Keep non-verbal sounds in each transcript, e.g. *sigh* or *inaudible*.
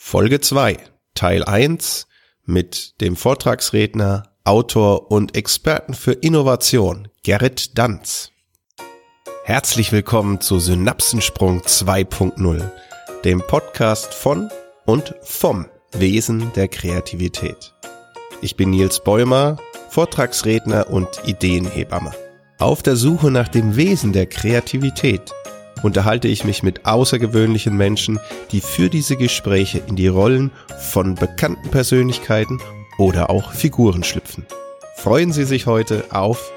Folge 2, Teil 1 mit dem Vortragsredner, Autor und Experten für Innovation, Gerrit Danz. Herzlich willkommen zu Synapsensprung 2.0, dem Podcast von und vom Wesen der Kreativität. Ich bin Nils Bäumer, Vortragsredner und Ideenhebamme. Auf der Suche nach dem Wesen der Kreativität unterhalte ich mich mit außergewöhnlichen Menschen, die für diese Gespräche in die Rollen von bekannten Persönlichkeiten oder auch Figuren schlüpfen. Freuen Sie sich heute auf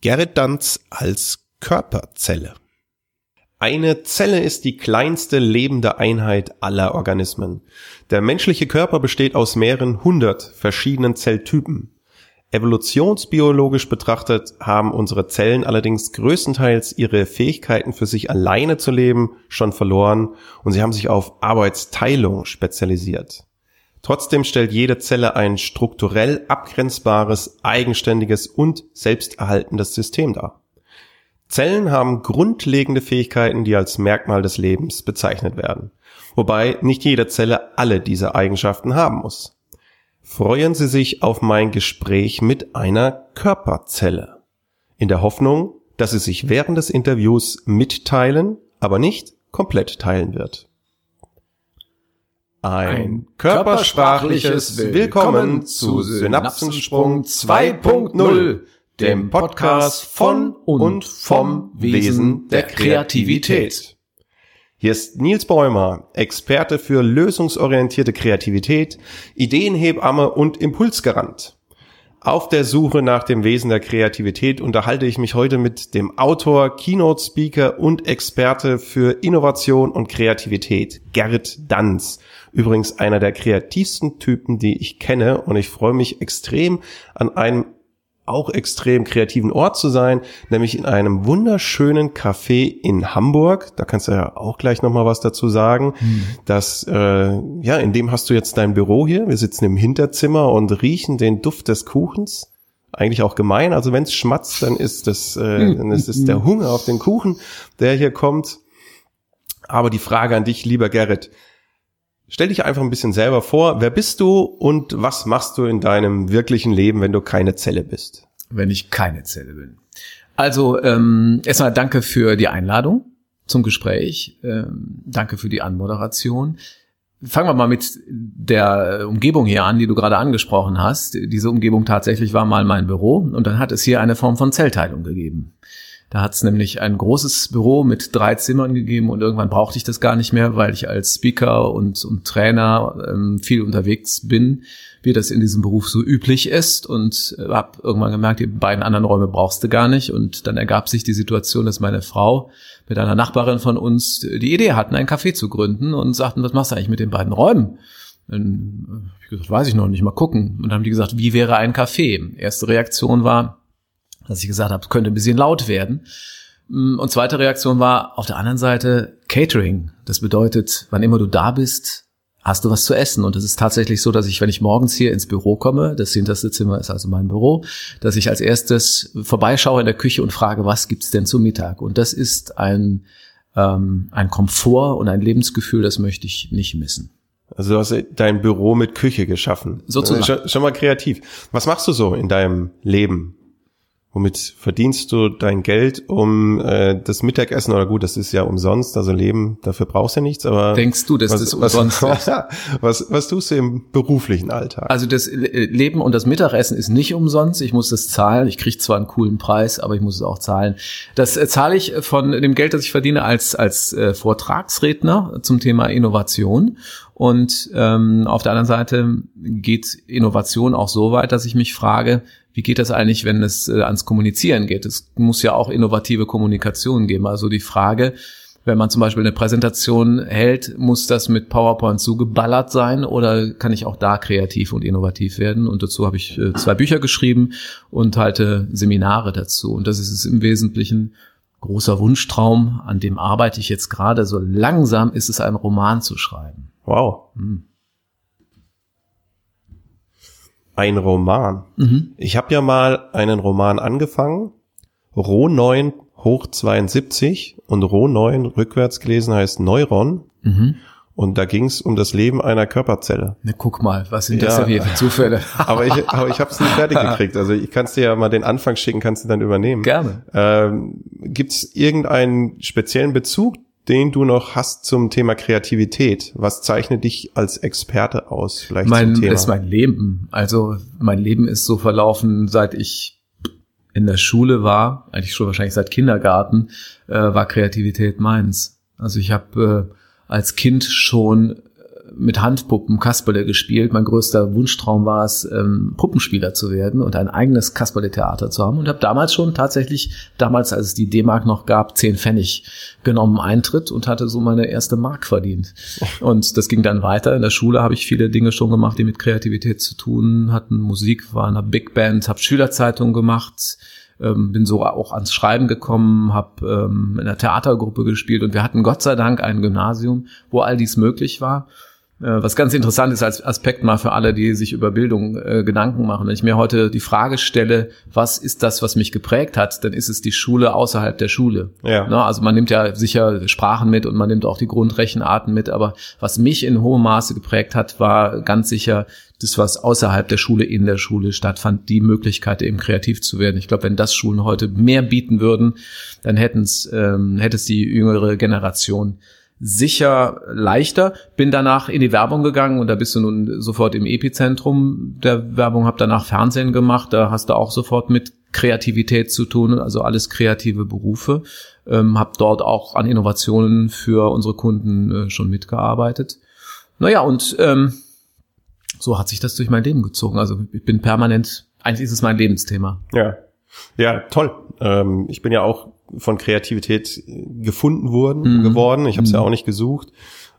Gerrit Danz als Körperzelle. Eine Zelle ist die kleinste lebende Einheit aller Organismen. Der menschliche Körper besteht aus mehreren hundert verschiedenen Zelltypen. Evolutionsbiologisch betrachtet haben unsere Zellen allerdings größtenteils ihre Fähigkeiten für sich alleine zu leben schon verloren und sie haben sich auf Arbeitsteilung spezialisiert. Trotzdem stellt jede Zelle ein strukturell abgrenzbares, eigenständiges und selbsterhaltendes System dar. Zellen haben grundlegende Fähigkeiten, die als Merkmal des Lebens bezeichnet werden, wobei nicht jede Zelle alle diese Eigenschaften haben muss freuen Sie sich auf mein Gespräch mit einer Körperzelle. In der Hoffnung, dass sie sich während des Interviews mitteilen, aber nicht komplett teilen wird. Ein körpersprachliches Willkommen zu Synapsensprung 2.0, dem Podcast von und vom Wesen der Kreativität. Hier ist Nils Bäumer, Experte für lösungsorientierte Kreativität, Ideenhebamme und Impulsgarant. Auf der Suche nach dem Wesen der Kreativität unterhalte ich mich heute mit dem Autor, Keynote Speaker und Experte für Innovation und Kreativität, Gerrit Danz. Übrigens einer der kreativsten Typen, die ich kenne und ich freue mich extrem an einem auch extrem kreativen Ort zu sein, nämlich in einem wunderschönen Café in Hamburg. Da kannst du ja auch gleich noch mal was dazu sagen. Mhm. Das, äh, ja, in dem hast du jetzt dein Büro hier. Wir sitzen im Hinterzimmer und riechen den Duft des Kuchens. Eigentlich auch gemein. Also wenn es schmatzt, dann ist das, äh, dann ist es der Hunger auf den Kuchen, der hier kommt. Aber die Frage an dich, lieber Gerrit, Stell dich einfach ein bisschen selber vor. Wer bist du und was machst du in deinem wirklichen Leben, wenn du keine Zelle bist? Wenn ich keine Zelle bin. Also ähm, erstmal danke für die Einladung zum Gespräch. Ähm, danke für die Anmoderation. Fangen wir mal mit der Umgebung hier an, die du gerade angesprochen hast. Diese Umgebung tatsächlich war mal mein Büro und dann hat es hier eine Form von Zellteilung gegeben. Da hat es nämlich ein großes Büro mit drei Zimmern gegeben und irgendwann brauchte ich das gar nicht mehr, weil ich als Speaker und, und Trainer ähm, viel unterwegs bin, wie das in diesem Beruf so üblich ist und äh, habe irgendwann gemerkt, die beiden anderen Räume brauchst du gar nicht und dann ergab sich die Situation, dass meine Frau mit einer Nachbarin von uns die Idee hatten, ein Café zu gründen und sagten, was machst du eigentlich mit den beiden Räumen? Dann hab ich gesagt, weiß ich noch nicht, mal gucken. Und dann haben die gesagt, wie wäre ein Café? Erste Reaktion war, dass ich gesagt habe, könnte ein bisschen laut werden. Mm, und zweite Reaktion war auf der anderen Seite Catering. Das bedeutet, wann immer du da bist, hast du was zu essen. Und es ist tatsächlich so, dass ich, wenn ich morgens hier ins Büro komme, das hinterste Zimmer ist also mein Büro, dass ich als erstes vorbeischaue in der Küche und frage, was gibt's denn zum Mittag? Und das ist ein, ähm, ein Komfort und ein Lebensgefühl, das möchte ich nicht missen. Also du hast dein Büro mit Küche geschaffen. Sozusagen. Schon, schon mal kreativ. Was machst du so in deinem Leben? Womit verdienst du dein Geld, um äh, das Mittagessen, oder gut, das ist ja umsonst, also Leben, dafür brauchst du nichts, aber. Denkst du, dass was, das umsonst was, *laughs* ist? was, was tust du im beruflichen Alltag? Also das Leben und das Mittagessen ist nicht umsonst. Ich muss das zahlen. Ich kriege zwar einen coolen Preis, aber ich muss es auch zahlen. Das äh, zahle ich von dem Geld, das ich verdiene als, als äh, Vortragsredner zum Thema Innovation. Und ähm, auf der anderen Seite geht Innovation auch so weit, dass ich mich frage, wie geht das eigentlich, wenn es äh, ans Kommunizieren geht? Es muss ja auch innovative Kommunikation geben. Also die Frage, wenn man zum Beispiel eine Präsentation hält, muss das mit PowerPoint zugeballert sein oder kann ich auch da kreativ und innovativ werden? Und dazu habe ich äh, zwei Bücher geschrieben und halte Seminare dazu. Und das ist es im Wesentlichen großer Wunschtraum, an dem arbeite ich jetzt gerade. So langsam ist es, einen Roman zu schreiben. Wow. Hm ein Roman. Mhm. Ich habe ja mal einen Roman angefangen, Roh 9 hoch 72 und Roh 9 rückwärts gelesen heißt Neuron. Mhm. Und da ging es um das Leben einer Körperzelle. Ne, guck mal, was sind das denn hier für Zufälle? *laughs* aber ich, aber ich habe es nicht fertig gekriegt. Also ich kannst dir ja mal den Anfang schicken, kannst du dann übernehmen. Gerne. Ähm, Gibt es irgendeinen speziellen Bezug, den du noch hast zum Thema Kreativität? Was zeichnet dich als Experte aus? Vielleicht mein, zum Thema? ist mein Leben. Also mein Leben ist so verlaufen, seit ich in der Schule war, eigentlich schon wahrscheinlich seit Kindergarten, äh, war Kreativität meins. Also ich habe äh, als Kind schon mit Handpuppen Kasperle gespielt. Mein größter Wunschtraum war es, ähm, Puppenspieler zu werden und ein eigenes Kasperle-Theater zu haben. Und habe damals schon tatsächlich, damals als es die D-Mark noch gab, zehn Pfennig genommen Eintritt und hatte so meine erste Mark verdient. *laughs* Und das ging dann weiter. In der Schule habe ich viele Dinge schon gemacht, die mit Kreativität zu tun hatten. Musik war in einer Big Band, habe Schülerzeitungen gemacht, ähm, bin so auch ans Schreiben gekommen, habe ähm, in einer Theatergruppe gespielt und wir hatten Gott sei Dank ein Gymnasium, wo all dies möglich war. Äh, was ganz interessant ist als Aspekt mal für alle, die sich über Bildung äh, Gedanken machen. Wenn ich mir heute die Frage stelle, was ist das, was mich geprägt hat, dann ist es die Schule außerhalb der Schule. Ja. Na, also man nimmt ja sicher Sprachen mit und man nimmt auch die Grundrechenarten mit, aber was mich in hohem Maße geprägt hat, war ganz sicher das, was außerhalb der Schule in der Schule stattfand, die Möglichkeit eben kreativ zu werden. Ich glaube, wenn das Schulen heute mehr bieten würden, dann hätten es ähm, hätte es die jüngere Generation sicher leichter. Bin danach in die Werbung gegangen und da bist du nun sofort im Epizentrum der Werbung, hab danach Fernsehen gemacht, da hast du auch sofort mit Kreativität zu tun, also alles kreative Berufe. Ähm, hab dort auch an Innovationen für unsere Kunden äh, schon mitgearbeitet. Naja, und ähm, so hat sich das durch mein Leben gezogen. Also ich bin permanent, eigentlich ist es mein Lebensthema. Ja. Ja, toll. Ähm, ich bin ja auch von Kreativität gefunden wurden, mhm. geworden. Ich habe es mhm. ja auch nicht gesucht.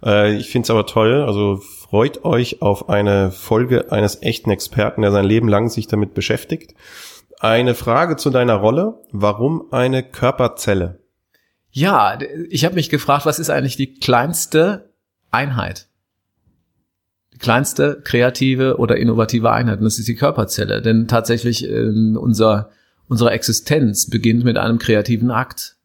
Äh, ich finde es aber toll. Also freut euch auf eine Folge eines echten Experten, der sein Leben lang sich damit beschäftigt. Eine Frage zu deiner Rolle. Warum eine Körperzelle? Ja, ich habe mich gefragt, was ist eigentlich die kleinste Einheit? Die kleinste kreative oder innovative Einheit. Und das ist die Körperzelle. Denn tatsächlich äh, unser unsere Existenz beginnt mit einem kreativen Akt.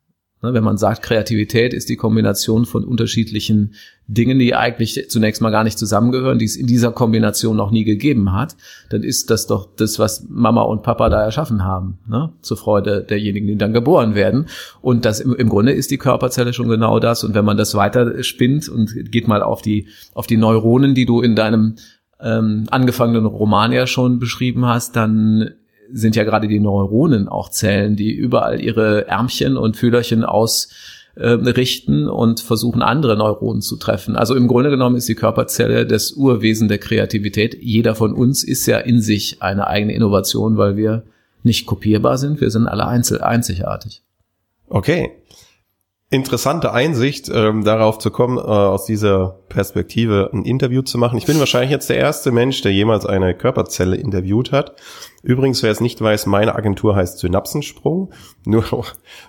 Ne, wenn man sagt, Kreativität ist die Kombination von unterschiedlichen Dingen, die eigentlich zunächst mal gar nicht zusammengehören, die es in dieser Kombination noch nie gegeben hat, dann ist das doch das, was Mama und Papa da erschaffen haben, ne? zur Freude derjenigen, die dann geboren werden. Und das im, im Grunde ist die Körperzelle schon genau das. Und wenn man das weiter spinnt und geht mal auf die, auf die Neuronen, die du in deinem ähm, angefangenen Roman ja schon beschrieben hast, dann sind ja gerade die Neuronen auch Zellen, die überall ihre Ärmchen und Fühlerchen ausrichten äh, und versuchen, andere Neuronen zu treffen. Also im Grunde genommen ist die Körperzelle das Urwesen der Kreativität. Jeder von uns ist ja in sich eine eigene Innovation, weil wir nicht kopierbar sind. Wir sind alle einzel einzigartig. Okay interessante Einsicht, ähm, darauf zu kommen, äh, aus dieser Perspektive ein Interview zu machen. Ich bin wahrscheinlich jetzt der erste Mensch, der jemals eine Körperzelle interviewt hat. Übrigens, wer es nicht weiß, meine Agentur heißt Synapsensprung. Nur,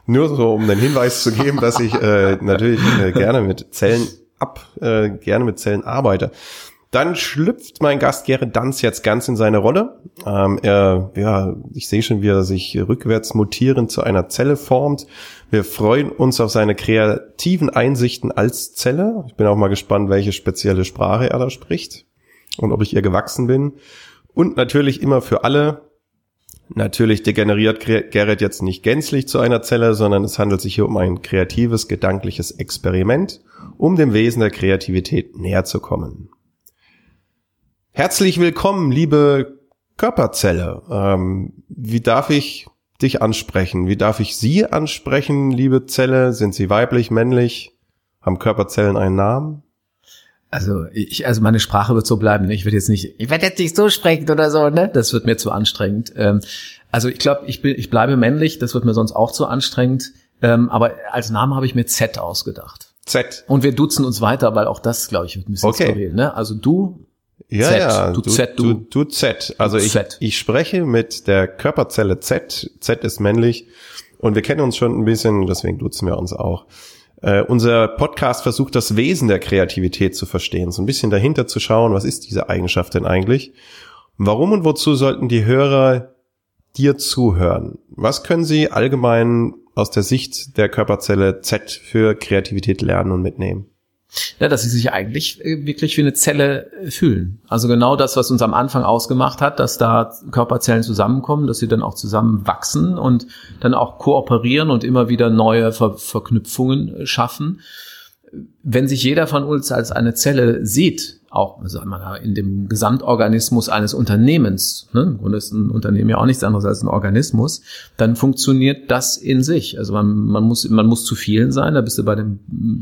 nur so, um den Hinweis zu geben, dass ich äh, natürlich äh, gerne mit Zellen ab, äh, gerne mit Zellen arbeite. Dann schlüpft mein Gast Gerrit Danz jetzt ganz in seine Rolle. Ähm, er, ja, ich sehe schon, wie er sich rückwärts mutierend zu einer Zelle formt. Wir freuen uns auf seine kreativen Einsichten als Zelle. Ich bin auch mal gespannt, welche spezielle Sprache er da spricht und ob ich ihr gewachsen bin. Und natürlich immer für alle. Natürlich degeneriert Gerrit jetzt nicht gänzlich zu einer Zelle, sondern es handelt sich hier um ein kreatives, gedankliches Experiment, um dem Wesen der Kreativität näher zu kommen. Herzlich willkommen, liebe Körperzelle. Ähm, wie darf ich dich ansprechen? Wie darf ich Sie ansprechen, liebe Zelle? Sind Sie weiblich, männlich? Haben Körperzellen einen Namen? Also ich, also meine Sprache wird so bleiben. Ich werde jetzt nicht, ich werde jetzt nicht so sprechen oder so, ne? Das wird mir zu anstrengend. Ähm, also ich glaube, ich bin, ich bleibe männlich. Das wird mir sonst auch zu anstrengend. Ähm, aber als Namen habe ich mir Z ausgedacht. Z. Und wir duzen uns weiter, weil auch das, glaube ich, wird ein bisschen okay. skurril. Ne? Also du, ja, Z, ja, du, du Z, du, du, du Z. Also ich, Z. ich spreche mit der Körperzelle Z. Z ist männlich. Und wir kennen uns schon ein bisschen, deswegen duzen wir uns auch. Uh, unser Podcast versucht das Wesen der Kreativität zu verstehen, so ein bisschen dahinter zu schauen, was ist diese Eigenschaft denn eigentlich? Warum und wozu sollten die Hörer dir zuhören? Was können sie allgemein aus der Sicht der Körperzelle Z für Kreativität lernen und mitnehmen? Ja, dass sie sich eigentlich äh, wirklich wie eine Zelle äh, fühlen. Also genau das, was uns am Anfang ausgemacht hat, dass da Körperzellen zusammenkommen, dass sie dann auch zusammen wachsen und dann auch kooperieren und immer wieder neue Ver Verknüpfungen äh, schaffen. Wenn sich jeder von uns als eine Zelle sieht, auch sagen wir mal, in dem Gesamtorganismus eines Unternehmens, ne, im Grunde ist ein Unternehmen ja auch nichts anderes als ein Organismus, dann funktioniert das in sich. Also man, man, muss, man muss zu vielen sein, da bist du bei dem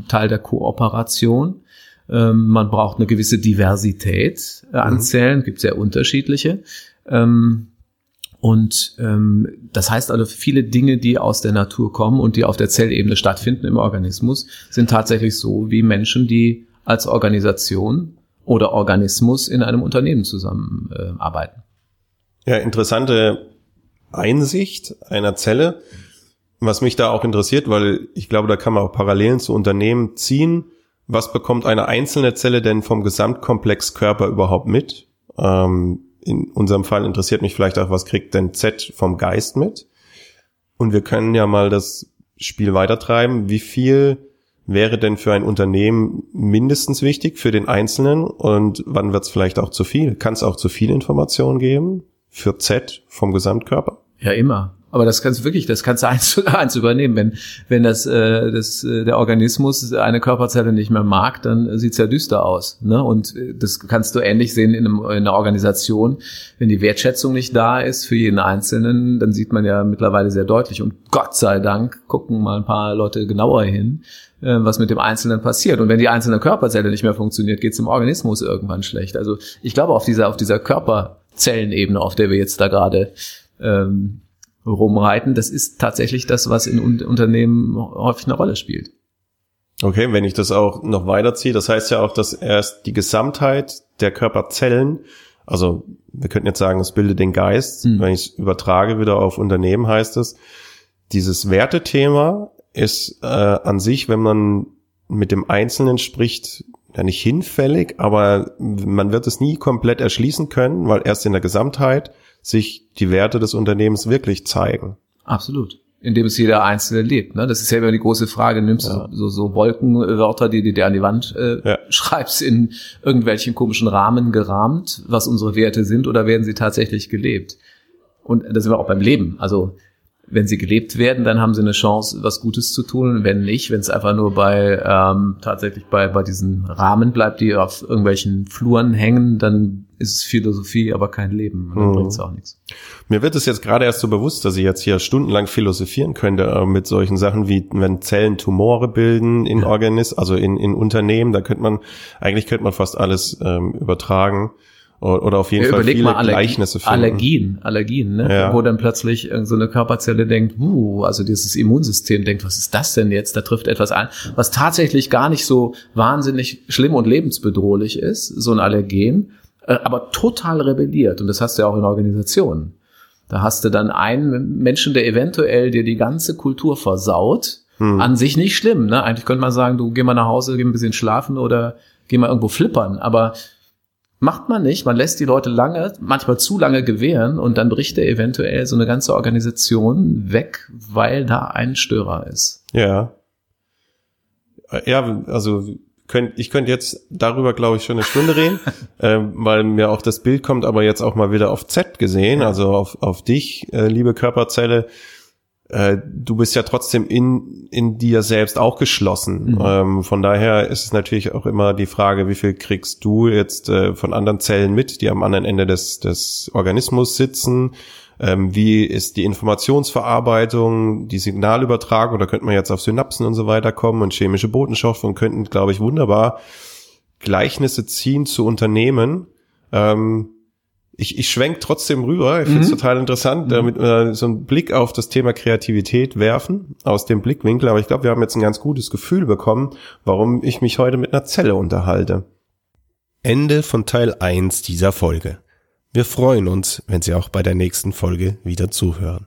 Teil der Kooperation. Ähm, man braucht eine gewisse Diversität äh, an mhm. Zellen, gibt sehr unterschiedliche. Ähm, und ähm, das heißt also, viele Dinge, die aus der Natur kommen und die auf der Zellebene stattfinden im Organismus, sind tatsächlich so wie Menschen, die als Organisation oder Organismus in einem Unternehmen zusammenarbeiten. Äh, ja, interessante Einsicht einer Zelle. Was mich da auch interessiert, weil ich glaube, da kann man auch Parallelen zu Unternehmen ziehen. Was bekommt eine einzelne Zelle denn vom Gesamtkomplex Körper überhaupt mit? Ähm, in unserem Fall interessiert mich vielleicht auch, was kriegt denn Z vom Geist mit? Und wir können ja mal das Spiel weitertreiben. Wie viel wäre denn für ein Unternehmen mindestens wichtig für den Einzelnen und wann wird es vielleicht auch zu viel? Kann es auch zu viel Information geben für Z vom Gesamtkörper? Ja, immer. Aber das kannst du wirklich, das kannst du *laughs* eins eins übernehmen. Wenn, wenn das, äh, das, äh, der Organismus eine Körperzelle nicht mehr mag, dann sieht's ja düster aus. Ne? Und äh, das kannst du ähnlich sehen in, einem, in einer Organisation. Wenn die Wertschätzung nicht da ist für jeden Einzelnen, dann sieht man ja mittlerweile sehr deutlich. Und Gott sei Dank gucken mal ein paar Leute genauer hin, äh, was mit dem Einzelnen passiert. Und wenn die einzelne Körperzelle nicht mehr funktioniert, geht's dem Organismus irgendwann schlecht. Also ich glaube, auf dieser, auf dieser Körperzellenebene, auf der wir jetzt da gerade ähm, rumreiten. Das ist tatsächlich das, was in Unternehmen häufig eine Rolle spielt. Okay, wenn ich das auch noch weiterziehe, das heißt ja auch, dass erst die Gesamtheit der Körperzellen, also wir könnten jetzt sagen, es bildet den Geist, mhm. wenn ich es übertrage wieder auf Unternehmen, heißt es, dieses Wertethema ist äh, an sich, wenn man mit dem Einzelnen spricht, ja nicht hinfällig, aber man wird es nie komplett erschließen können, weil erst in der Gesamtheit sich die Werte des Unternehmens wirklich zeigen. Absolut. Indem es jeder Einzelne lebt. Ne? Das ist ja immer die große Frage. Nimmst ja. du so, so Wolkenwörter, die du dir an die Wand äh, ja. schreibst, in irgendwelchen komischen Rahmen gerahmt, was unsere Werte sind, oder werden sie tatsächlich gelebt? Und da sind wir auch beim Leben. Also wenn sie gelebt werden, dann haben sie eine Chance, was Gutes zu tun. Wenn nicht, wenn es einfach nur bei ähm, tatsächlich bei bei diesen Rahmen bleibt, die auf irgendwelchen Fluren hängen, dann ist es Philosophie, aber kein Leben. Und dann mhm. bringt es auch nichts. Mir wird es jetzt gerade erst so bewusst, dass ich jetzt hier stundenlang philosophieren könnte äh, mit solchen Sachen wie wenn Zellen Tumore bilden in ja. Organismen, also in in Unternehmen, da könnte man eigentlich könnte man fast alles ähm, übertragen oder auf jeden ja, Fall viele mal Allergie, Gleichnisse finden. Allergien, Allergien, ne? Ja. wo dann plötzlich so eine Körperzelle denkt, uh, also dieses Immunsystem denkt, was ist das denn jetzt? Da trifft etwas ein, was tatsächlich gar nicht so wahnsinnig schlimm und lebensbedrohlich ist, so ein Allergen, äh, aber total rebelliert. Und das hast du ja auch in Organisationen. Da hast du dann einen Menschen, der eventuell dir die ganze Kultur versaut. Hm. An sich nicht schlimm, ne? Eigentlich könnte man sagen, du geh mal nach Hause, geh ein bisschen schlafen oder geh mal irgendwo flippern. Aber Macht man nicht. Man lässt die Leute lange, manchmal zu lange gewähren und dann bricht er eventuell so eine ganze Organisation weg, weil da ein Störer ist. Ja. Ja, also könnt, ich könnte jetzt darüber, glaube ich, schon eine Stunde reden, *laughs* äh, weil mir auch das Bild kommt, aber jetzt auch mal wieder auf Z gesehen, also auf, auf dich, äh, liebe Körperzelle äh, du bist ja trotzdem in, in dir selbst auch geschlossen. Mhm. Ähm, von daher ist es natürlich auch immer die Frage, wie viel kriegst du jetzt äh, von anderen Zellen mit, die am anderen Ende des, des Organismus sitzen? Ähm, wie ist die Informationsverarbeitung, die Signalübertragung? Da könnte man jetzt auf Synapsen und so weiter kommen und chemische Botenstoffe und könnten, glaube ich, wunderbar Gleichnisse ziehen zu Unternehmen. Ähm, ich, ich schwenk trotzdem rüber. Ich finde es mhm. total interessant, damit wir so einen Blick auf das Thema Kreativität werfen, aus dem Blickwinkel. Aber ich glaube, wir haben jetzt ein ganz gutes Gefühl bekommen, warum ich mich heute mit einer Zelle unterhalte. Ende von Teil 1 dieser Folge. Wir freuen uns, wenn Sie auch bei der nächsten Folge wieder zuhören.